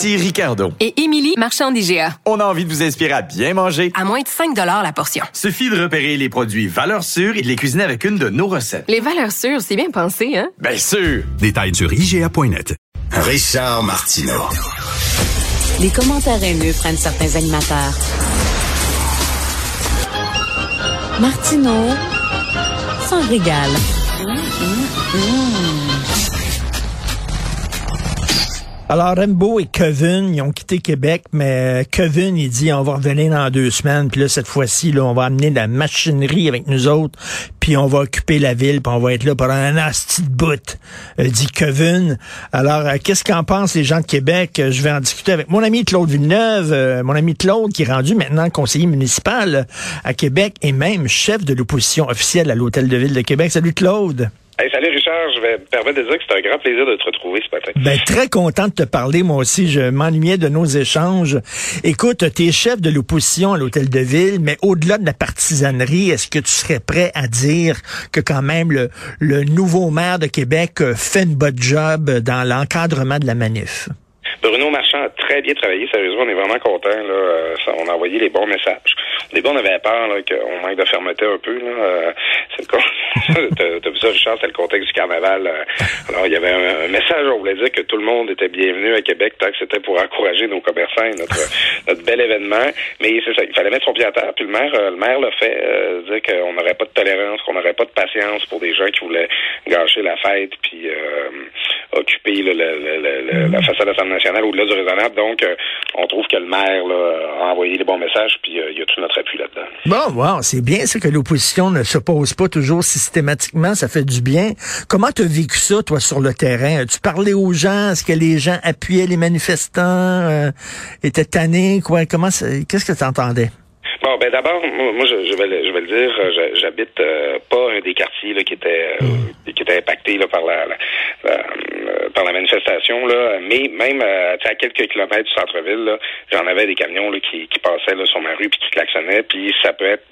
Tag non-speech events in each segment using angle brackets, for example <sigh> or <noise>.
Ici Ricardo. Et Émilie, marchand d'IGA. On a envie de vous inspirer à bien manger. À moins de 5 la portion. Suffit de repérer les produits valeurs sûres et de les cuisiner avec une de nos recettes. Les valeurs sûres, c'est bien pensé, hein? Bien sûr! Détails sur IGA.net. Richard Martineau. Les commentaires haineux prennent certains animateurs. Martineau s'en régale. Alors, Rambo et Kevin, ils ont quitté Québec, mais Kevin, il dit, on va revenir dans deux semaines, puis là, cette fois-ci, là, on va amener de la machinerie avec nous autres, puis on va occuper la ville, puis on va être là pendant un asti de bout, euh, dit Kevin. Alors, euh, qu'est-ce qu'en pensent les gens de Québec? Euh, je vais en discuter avec mon ami Claude Villeneuve, mon ami Claude, qui est rendu maintenant conseiller municipal à Québec et même chef de l'opposition officielle à l'Hôtel de Ville de Québec. Salut Claude. Salut Richard, je vais me permettre de dire que c'est un grand plaisir de te retrouver ce matin. Ben, très content de te parler, moi aussi. Je m'ennuyais de nos échanges. Écoute, tu es chef de l'opposition à l'Hôtel de Ville, mais au-delà de la partisanerie, est-ce que tu serais prêt à dire que quand même le, le nouveau maire de Québec fait une bonne job dans l'encadrement de la manif? Bruno Marchand a très bien travaillé, sérieusement, on est vraiment content. Là. Euh, on a envoyé les bons messages. Au début, on avait peur qu'on manque de fermeté un peu. Là. Euh, c'est le <laughs> T'as vu ça, Richard, c'est le contexte du carnaval. Euh. Alors, il y avait un, message, on voulait dire que tout le monde était bienvenu à Québec, tant que c'était pour encourager nos commerçants et notre, <laughs> notre bel événement. Mais c'est ça, il fallait mettre son pied à terre. Puis le maire, le maire l'a fait, euh, dire qu'on n'aurait pas de tolérance, qu'on n'aurait pas de patience pour des gens qui voulaient gâcher la fête puis occuper là, la façade de l'Assemblée au-delà du raisonnable. Donc, euh, on trouve que le maire a envoyé les bons messages, puis euh, il y a tout notre appui là-dedans. Bon, wow, c'est bien ça que l'opposition ne s'oppose pas toujours systématiquement, ça fait du bien. Comment tu as vécu ça, toi, sur le terrain? As-tu parlé aux gens? Est-ce que les gens appuyaient les manifestants? Euh, étaient tannés? Quoi? Comment qu'est-ce que tu entendais? Bon, ben d'abord, moi, je, je, vais le, je vais le dire, j'habite pas un des quartiers là, qui était hmm. qui était impacté là, par la, la, par la manifestation, là, mais même euh, à quelques kilomètres du centre-ville, j'en avais des camions là, qui, qui passaient là, sur ma rue puis qui klaxonnaient, puis ça peut être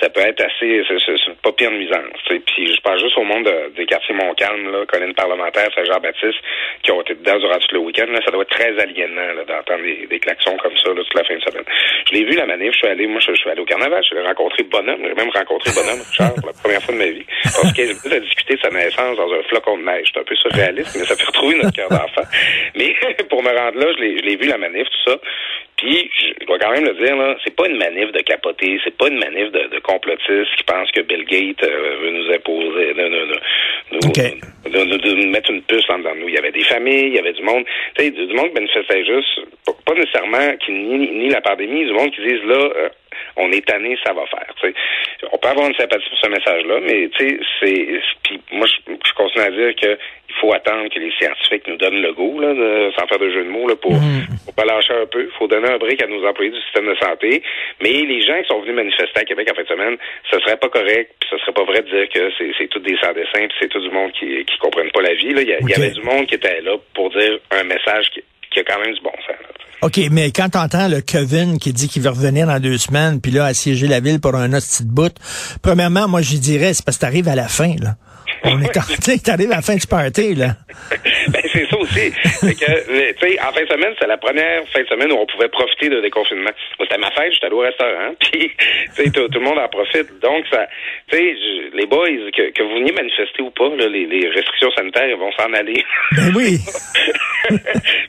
ça peut être assez c'est pas pire nuisance. Puis je pense juste au monde des quartiers Montcalm, là, colline parlementaire, Saint-Jean-Baptiste, qui ont été dedans durant tout le week-end. Là, ça doit être très aliénant d'entendre des, des, klaxons comme ça là, toute la fin de semaine. Je l'ai vu la manif, je suis allé, moi je, suis allé au carnaval, je l'ai rencontré Bonhomme, j'ai même rencontré Bonhomme, Richard, pour la première fois de ma vie. Parce que j'ai discuté de sa naissance dans un flocon de neige. C'est un peu surréaliste, mais ça fait retrouver notre cœur d'enfant. Mais <laughs> pour me rendre là, je l'ai vu la manif, tout ça. Puis, je dois quand même le dire, là, c'est pas une manif de capoter, c'est pas une manif de, de complotistes qui pensent que Bill Gates euh, veut nous imposer, de, nous mettre une puce en dedans de nous. Il y avait des familles, il y avait du monde, tu sais, du monde qui manifestait juste, pas nécessairement qui nie, ni la pandémie, du monde qui disent là, euh, on est tanné, ça va faire. On peut avoir une sympathie pour ce message-là, mais tu sais, c'est. Puis moi, je, je, continue à dire que il faut attendre que les scientifiques nous donnent le goût, là, de, sans faire de jeu de mots, là, pour, mm. pour pas lâcher un peu. Il faut donner un brick à nos employés du système de santé. Mais les gens qui sont venus manifester à Québec en fin de semaine, ce serait pas correct, puis ce serait pas vrai de dire que c'est tout des sans-dessins, puis c'est tout du monde qui qui comprennent pas la vie. Là. Il, y, avait du monde qui était là pour dire un message qui, qui quand même du bon. OK, mais quand t'entends le Kevin qui dit qu'il veut revenir dans deux semaines, puis là, assiéger la ville pour un autre bout, premièrement, moi, j'y dirais, c'est parce que t'arrives à la fin, là. On est en, <laughs> à la fin du party, là. <laughs> ben, c'est ça aussi. c'est que, tu sais, en fin de semaine, c'est la première fin de semaine où on pouvait profiter de déconfinement. Moi, c'était ma fête, j'étais allé au restaurant, <laughs> puis, tu sais, tout, le monde en profite. Donc, ça, tu sais, les boys, que, que vous veniez manifester ou pas, là, les, les restrictions sanitaires vont s'en aller. Ben oui.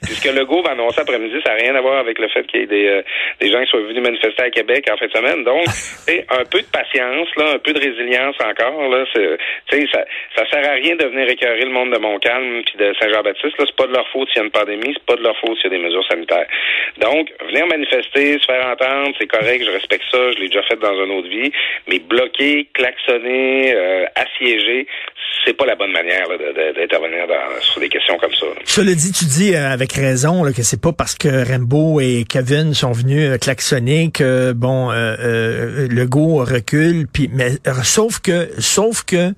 Puisque le go va annoncer après-midi, ça n'a rien à voir avec le fait qu'il y ait des, euh, des gens qui soient venus manifester à Québec en fin de semaine. Donc, un peu de patience, là, un peu de résilience encore, là, tu sais, ça, ça sert à rien de venir écœurer le monde de Montcalm puis de Saint-Jean-Baptiste. Là, c'est pas de leur faute s'il y a une pandémie, c'est pas de leur faute s'il y a des mesures sanitaires. Donc, venir manifester, se faire entendre, c'est correct, je respecte ça, je l'ai déjà fait dans une autre vie, mais bloquer, klaxonner, euh, assiéger, c'est pas la bonne manière d'intervenir sur des questions comme ça. Cela dit, tu dis euh, avec raison là, que c'est pas parce que Rambo et Kevin sont venus euh, klaxonner que bon, euh, euh, Legault recule. Puis, mais sauf que, sauf que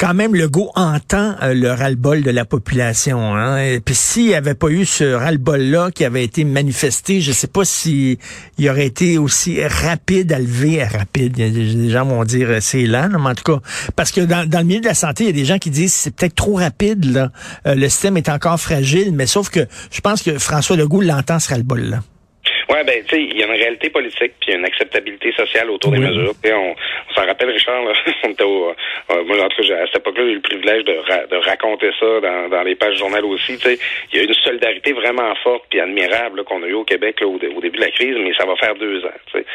quand même, Legault entend euh, le ras-le-bol de la population. Hein? Et puis s'il n'y avait pas eu ce ras-le-bol-là qui avait été manifesté, je sais pas si il aurait été aussi rapide à lever. Rapide, des gens vont dire euh, c'est lent, mais en tout cas, parce que dans, le milieu de la santé, il y a des gens qui disent c'est peut-être trop rapide. Là. Euh, le système est encore fragile, mais sauf que je pense que François Legault l'entend ce ras-le-bol-là. Ouais, ben, tu sais, il y a une réalité politique puis une acceptabilité sociale autour des mesures. on, on s'en rappelle, Richard, là, <laughs> on était au, euh, moi, en tout cas, à cette époque-là, j'ai eu le privilège de, ra de raconter ça dans, dans les pages journal aussi. Tu sais, il y a une solidarité vraiment forte puis admirable qu'on a eu au Québec là, au, au, début de la crise, mais ça va faire deux ans. Tu sais.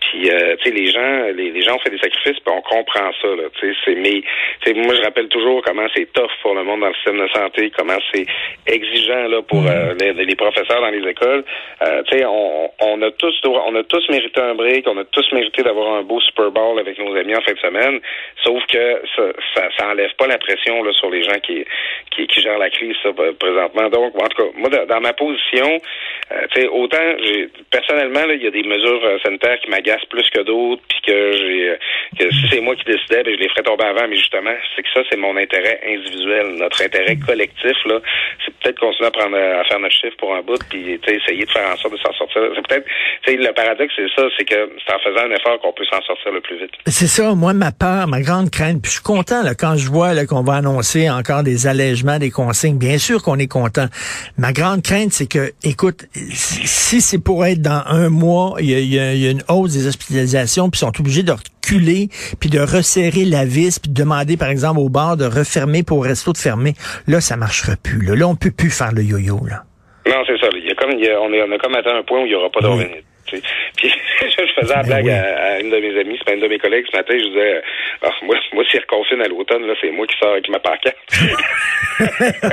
Puis, euh, tu sais, les gens, les, les, gens ont fait des sacrifices, puis on comprend ça. Là, tu sais, c'est, mais, tu sais, moi, je rappelle toujours comment c'est tough pour le monde dans le système de santé, comment c'est exigeant là pour euh, les, les, professeurs dans les écoles. Euh, tu sais, on on, a tous on a tous mérité un break, on a tous mérité d'avoir un beau Super Bowl avec nos amis en fin de semaine. Sauf que ça, ça, ça enlève pas la pression là, sur les gens qui, qui, qui gèrent la crise ça, présentement. Donc, en tout cas, moi, dans ma position, euh, tu sais, autant j'ai personnellement, il y a des mesures euh, sanitaires qui m'agacent plus que d'autres, puis que j'ai que si c'est moi qui décidais, ben, je les ferais tomber avant. Mais justement, c'est que ça, c'est mon intérêt individuel. Notre intérêt collectif, là, c'est peut-être continuer à prendre à faire notre chiffre pour un bout, puis essayer de faire en sorte de s'en sortir. C'est peut-être, le paradoxe, c'est ça, c'est que c'est en faisant un effort qu'on peut s'en sortir le plus vite. C'est ça, moi, ma peur, ma grande crainte, puis je suis content là, quand je vois qu'on va annoncer encore des allègements des consignes. Bien sûr qu'on est content. Ma grande crainte, c'est que, écoute, si c'est pour être dans un mois, il y a, y a, une hausse des hospitalisations, puis ils sont obligés de reculer, puis de resserrer la vis, puis de demander, par exemple, au bar de refermer pour au resto de fermer. Là, ça marchera plus. Là, là on peut plus faire le yo-yo. Là. Non, c'est ça. Il y a comme, il y a, on, est, on a comme atteint un point où il n'y aura pas de <laughs> Puis je faisais la ben blague oui. à, à, une de mes amies, c'est pas une de mes collègues ce matin, je disais ah, moi, moi si reconfine à l'automne, là, c'est moi qui sors avec ma pancarte.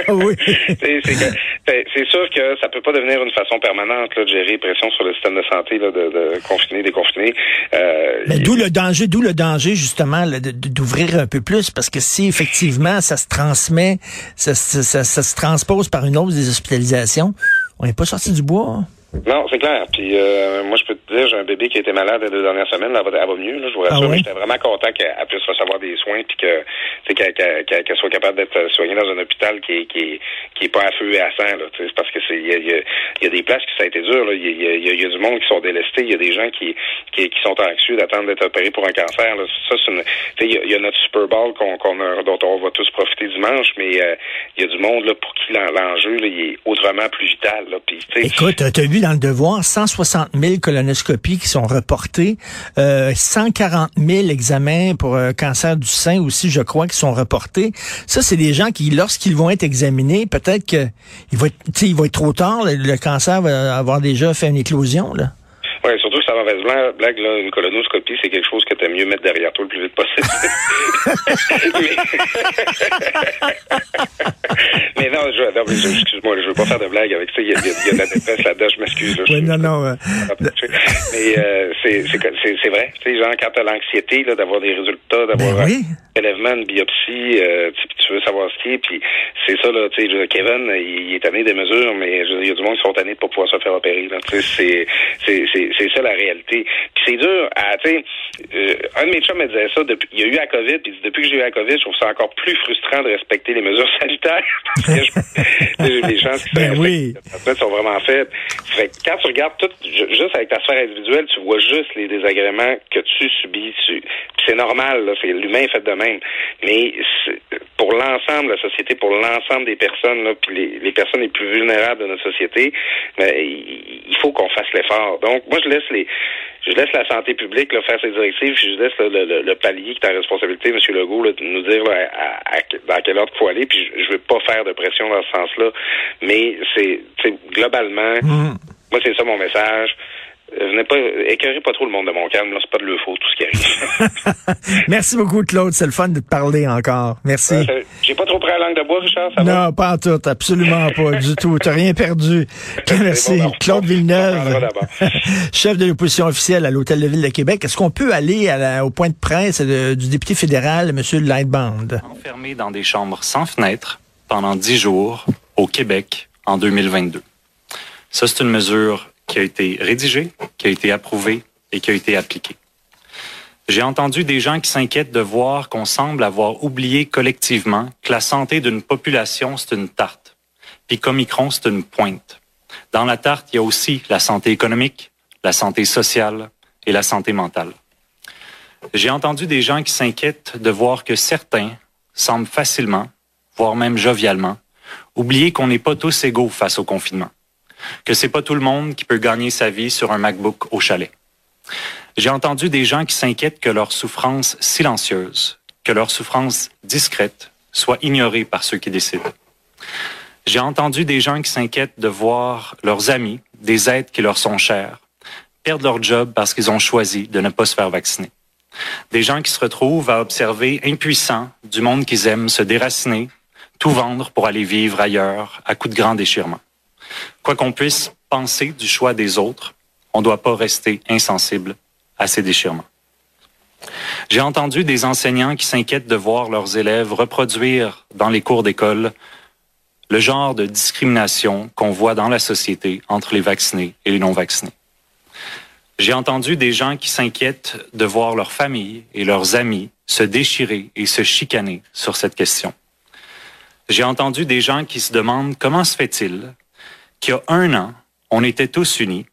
oui. c'est sûr que ça peut pas devenir une façon permanente là, de gérer pression sur le système de santé, là, de, de confiner, déconfiner. Euh, Mais d'où le danger, d'où le danger justement d'ouvrir un peu plus, parce que si effectivement ça se transmet, ça, ça, ça, ça se transpose par une hausse des hospitalisations, on n'est pas sorti du bois. Hein? Non, c'est clair. Puis euh, moi, je peux te dire, j'ai un bébé qui a été malade les deux dernières semaines. Elle va, elle va mieux. Là, je vous rassure. Ah? J'étais vraiment content qu'elle puisse recevoir des soins puis que qu'elle qu qu soit capable d'être soignée dans un hôpital qui est qui est, qui est pas à feu et à sang. Là, parce que c'est il y a, y, a, y a, des places qui ça a été dur. Il y a, y, y a, du monde qui sont délestés. Il y a des gens qui qui, qui sont anxieux d'attendre d'être opérés pour un cancer. Là. Ça, c'est il y, a notre Super Bowl qu'on a, dont on va tous profiter dimanche, mais il euh, y a du monde là pour qui l'enjeu il est autrement plus vital. Là. Puis, Écoute, t'as vu dans le devoir 160 000 colonoscopies qui sont reportées, euh, 140 000 examens pour euh, cancer du sein aussi, je crois, qui sont reportés. Ça, c'est des gens qui, lorsqu'ils vont être examinés, peut-être que il va, être, être trop tard. Le, le cancer va avoir déjà fait une éclosion. Là. Oui, surtout que sa mauvaise blague, là, une colonoscopie, c'est quelque chose que t'aimes mieux mettre derrière toi le plus vite possible. mais... <laughs> mais, non, je, non excuse-moi, je veux pas faire de blague avec ça. Il y a, de la détresse là-dedans, je m'excuse. Oui, non, non. Euh... Mais euh, c'est vrai. Tu sais, genre, quand t'as l'anxiété d'avoir des résultats, d'avoir ben oui. un élèvement, une biopsie, euh, tu veux savoir ce qui est, puis c'est ça, là, tu sais, Kevin, il, il est tanné des mesures, mais il y a du monde qui sont tannés pour pouvoir se faire opérer. Sais, c'est c'est ça la réalité. Puis c'est dur à, tu sais, euh, un de mes chums me disait ça, depuis, il y a eu la COVID, puis depuis que j'ai eu la COVID, je trouve ça encore plus frustrant de respecter les mesures <laughs> sanitaires. parce que <laughs> les chances qui ben oui. sont vraiment faites. Fait quand tu regardes tout, juste avec ta sphère individuelle, tu vois juste les désagréments que tu subis. Tu, c'est normal, là, c'est l'humain fait de même. Mais pour l'ensemble de la société, pour l'ensemble des personnes, là, puis les, les, personnes les plus vulnérables de notre société, ben, il faut qu'on fasse l'effort. Donc, moi, je laisse les, je laisse la santé publique là, faire ses directives, puis je laisse le, le, le, palier qui est en responsabilité, M. Legault, là, de nous dire à, à, dans quelle ordre il faut aller, puis je, je veux pas faire de pression dans ce sens-là. Mais c'est globalement, mmh. moi, c'est ça mon message. Euh, venez pas, écœurez pas trop le monde de mon calme, là, c'est pas de leur faute, tout ce qui arrive. <laughs> Merci beaucoup, Claude. C'est le fun de te parler encore. Merci. Euh, J'ai pas trop pris la langue de bois, Richard, ça Non, pas en tout, absolument <laughs> pas, du tout. T'as rien perdu. <laughs> Merci. Bon, Claude Villeneuve, chef de l'opposition officielle à l'Hôtel de Ville de Québec. Est-ce qu'on peut aller à la, au point de presse de, du député fédéral, M. Lightband? Enfermé dans des chambres sans fenêtres pendant dix jours au Québec en 2022. Ça, c'est une mesure qui a été rédigée, qui a été approuvée et qui a été appliquée. J'ai entendu des gens qui s'inquiètent de voir qu'on semble avoir oublié collectivement que la santé d'une population, c'est une tarte, puis qu'Omicron, c'est une pointe. Dans la tarte, il y a aussi la santé économique, la santé sociale et la santé mentale. J'ai entendu des gens qui s'inquiètent de voir que certains semblent facilement, voire même jovialement, oublier qu'on n'est pas tous égaux face au confinement, que c'est pas tout le monde qui peut gagner sa vie sur un MacBook au chalet. J'ai entendu des gens qui s'inquiètent que leur souffrance silencieuse, que leur souffrance discrète soit ignorée par ceux qui décident. J'ai entendu des gens qui s'inquiètent de voir leurs amis, des êtres qui leur sont chers, perdre leur job parce qu'ils ont choisi de ne pas se faire vacciner. Des gens qui se retrouvent à observer impuissants du monde qu'ils aiment se déraciner, tout vendre pour aller vivre ailleurs à coup de grands déchirements. Quoi qu'on puisse penser du choix des autres, on ne doit pas rester insensible à ces déchirements. J'ai entendu des enseignants qui s'inquiètent de voir leurs élèves reproduire dans les cours d'école le genre de discrimination qu'on voit dans la société entre les vaccinés et les non-vaccinés. J'ai entendu des gens qui s'inquiètent de voir leurs familles et leurs amis se déchirer et se chicaner sur cette question. J'ai entendu des gens qui se demandent comment se fait-il qu'il y a un an, on était tous unis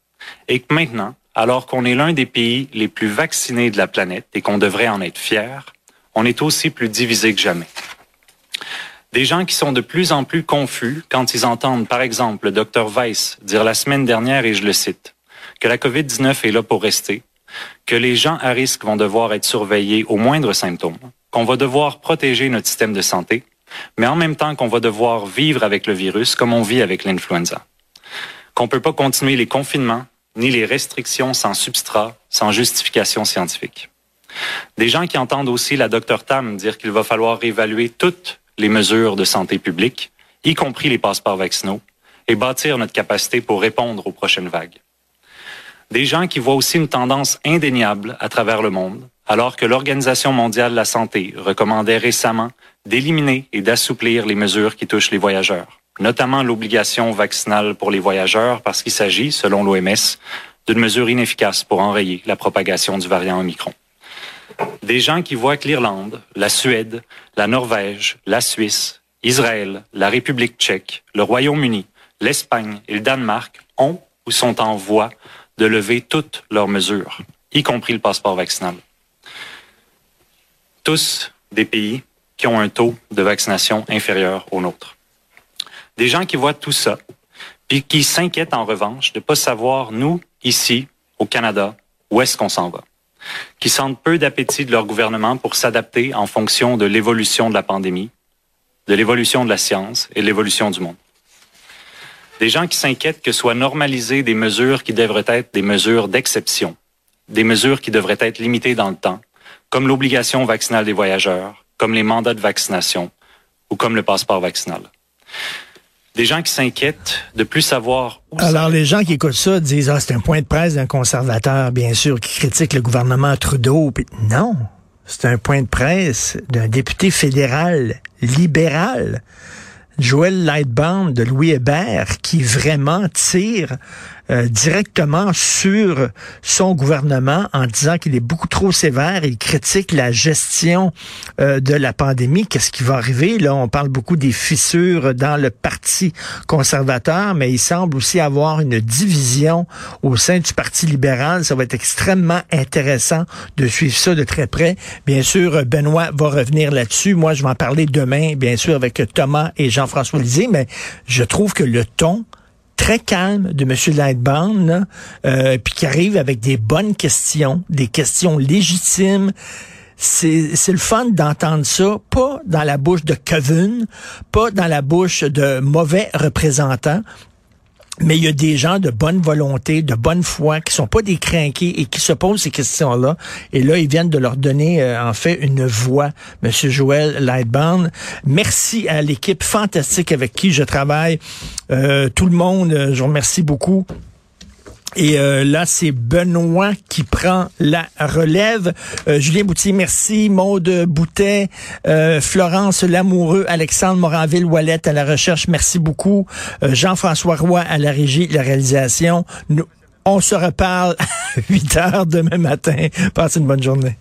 et que maintenant, alors qu'on est l'un des pays les plus vaccinés de la planète et qu'on devrait en être fier, on est aussi plus divisé que jamais. Des gens qui sont de plus en plus confus quand ils entendent, par exemple, le docteur Weiss dire la semaine dernière, et je le cite, que la COVID-19 est là pour rester, que les gens à risque vont devoir être surveillés aux moindres symptômes, qu'on va devoir protéger notre système de santé, mais en même temps qu'on va devoir vivre avec le virus comme on vit avec l'influenza. Qu'on peut pas continuer les confinements, ni les restrictions sans substrat, sans justification scientifique. Des gens qui entendent aussi la docteur Tam dire qu'il va falloir évaluer toutes les mesures de santé publique, y compris les passeports vaccinaux, et bâtir notre capacité pour répondre aux prochaines vagues. Des gens qui voient aussi une tendance indéniable à travers le monde, alors que l'Organisation mondiale de la santé recommandait récemment d'éliminer et d'assouplir les mesures qui touchent les voyageurs notamment l'obligation vaccinale pour les voyageurs, parce qu'il s'agit, selon l'OMS, d'une mesure inefficace pour enrayer la propagation du variant Omicron. Des gens qui voient que l'Irlande, la Suède, la Norvège, la Suisse, Israël, la République tchèque, le Royaume-Uni, l'Espagne et le Danemark ont ou sont en voie de lever toutes leurs mesures, y compris le passeport vaccinal. Tous des pays qui ont un taux de vaccination inférieur au nôtre. Des gens qui voient tout ça, puis qui s'inquiètent en revanche de ne pas savoir, nous, ici, au Canada, où est-ce qu'on s'en va. Qui sentent peu d'appétit de leur gouvernement pour s'adapter en fonction de l'évolution de la pandémie, de l'évolution de la science et de l'évolution du monde. Des gens qui s'inquiètent que soient normalisées des mesures qui devraient être des mesures d'exception, des mesures qui devraient être limitées dans le temps, comme l'obligation vaccinale des voyageurs, comme les mandats de vaccination ou comme le passeport vaccinal des gens qui s'inquiètent de plus savoir où Alors, les gens qui écoutent ça disent, ah, c'est un point de presse d'un conservateur, bien sûr, qui critique le gouvernement Trudeau. non, c'est un point de presse d'un député fédéral libéral Joël Lightbound de Louis Hébert qui vraiment tire euh, directement sur son gouvernement en disant qu'il est beaucoup trop sévère. Il critique la gestion euh, de la pandémie. Qu'est-ce qui va arriver? Là, on parle beaucoup des fissures dans le Parti conservateur, mais il semble aussi avoir une division au sein du Parti libéral. Ça va être extrêmement intéressant de suivre ça de très près. Bien sûr, Benoît va revenir là-dessus. Moi, je vais en parler demain, bien sûr, avec Thomas et Jean-François Lisée, mais je trouve que le ton très calme de M. Lightbound, euh, puis qui arrive avec des bonnes questions, des questions légitimes. C'est, le fun d'entendre ça, pas dans la bouche de Kevin, pas dans la bouche de mauvais représentants, mais il y a des gens de bonne volonté, de bonne foi, qui sont pas des et qui se posent ces questions-là. Et là, ils viennent de leur donner, euh, en fait, une voix. Monsieur Joël Lightbound, merci à l'équipe fantastique avec qui je travaille. Euh, tout le monde, euh, je vous remercie beaucoup. Et euh, là, c'est Benoît qui prend la relève. Euh, Julien Boutier, merci. Maude Boutet, euh, Florence Lamoureux, Alexandre Moranville-Wallet à la recherche, merci beaucoup. Jean-François Roy à la régie, la réalisation. Nous, on se reparle <laughs> à 8 heures demain matin. Passez une bonne journée.